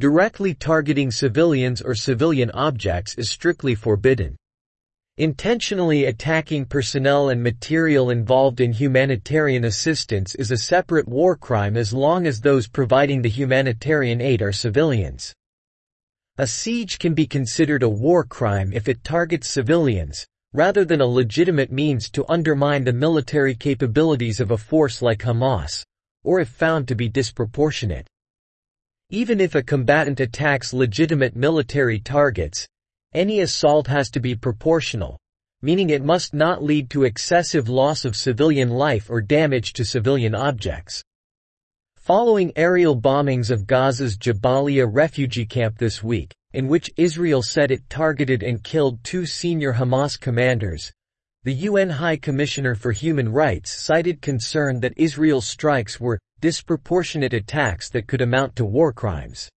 Directly targeting civilians or civilian objects is strictly forbidden. Intentionally attacking personnel and material involved in humanitarian assistance is a separate war crime as long as those providing the humanitarian aid are civilians. A siege can be considered a war crime if it targets civilians, rather than a legitimate means to undermine the military capabilities of a force like Hamas, or if found to be disproportionate. Even if a combatant attacks legitimate military targets, any assault has to be proportional, meaning it must not lead to excessive loss of civilian life or damage to civilian objects. Following aerial bombings of Gaza's Jabalia refugee camp this week, in which Israel said it targeted and killed two senior Hamas commanders, the UN High Commissioner for Human Rights cited concern that Israel's strikes were disproportionate attacks that could amount to war crimes.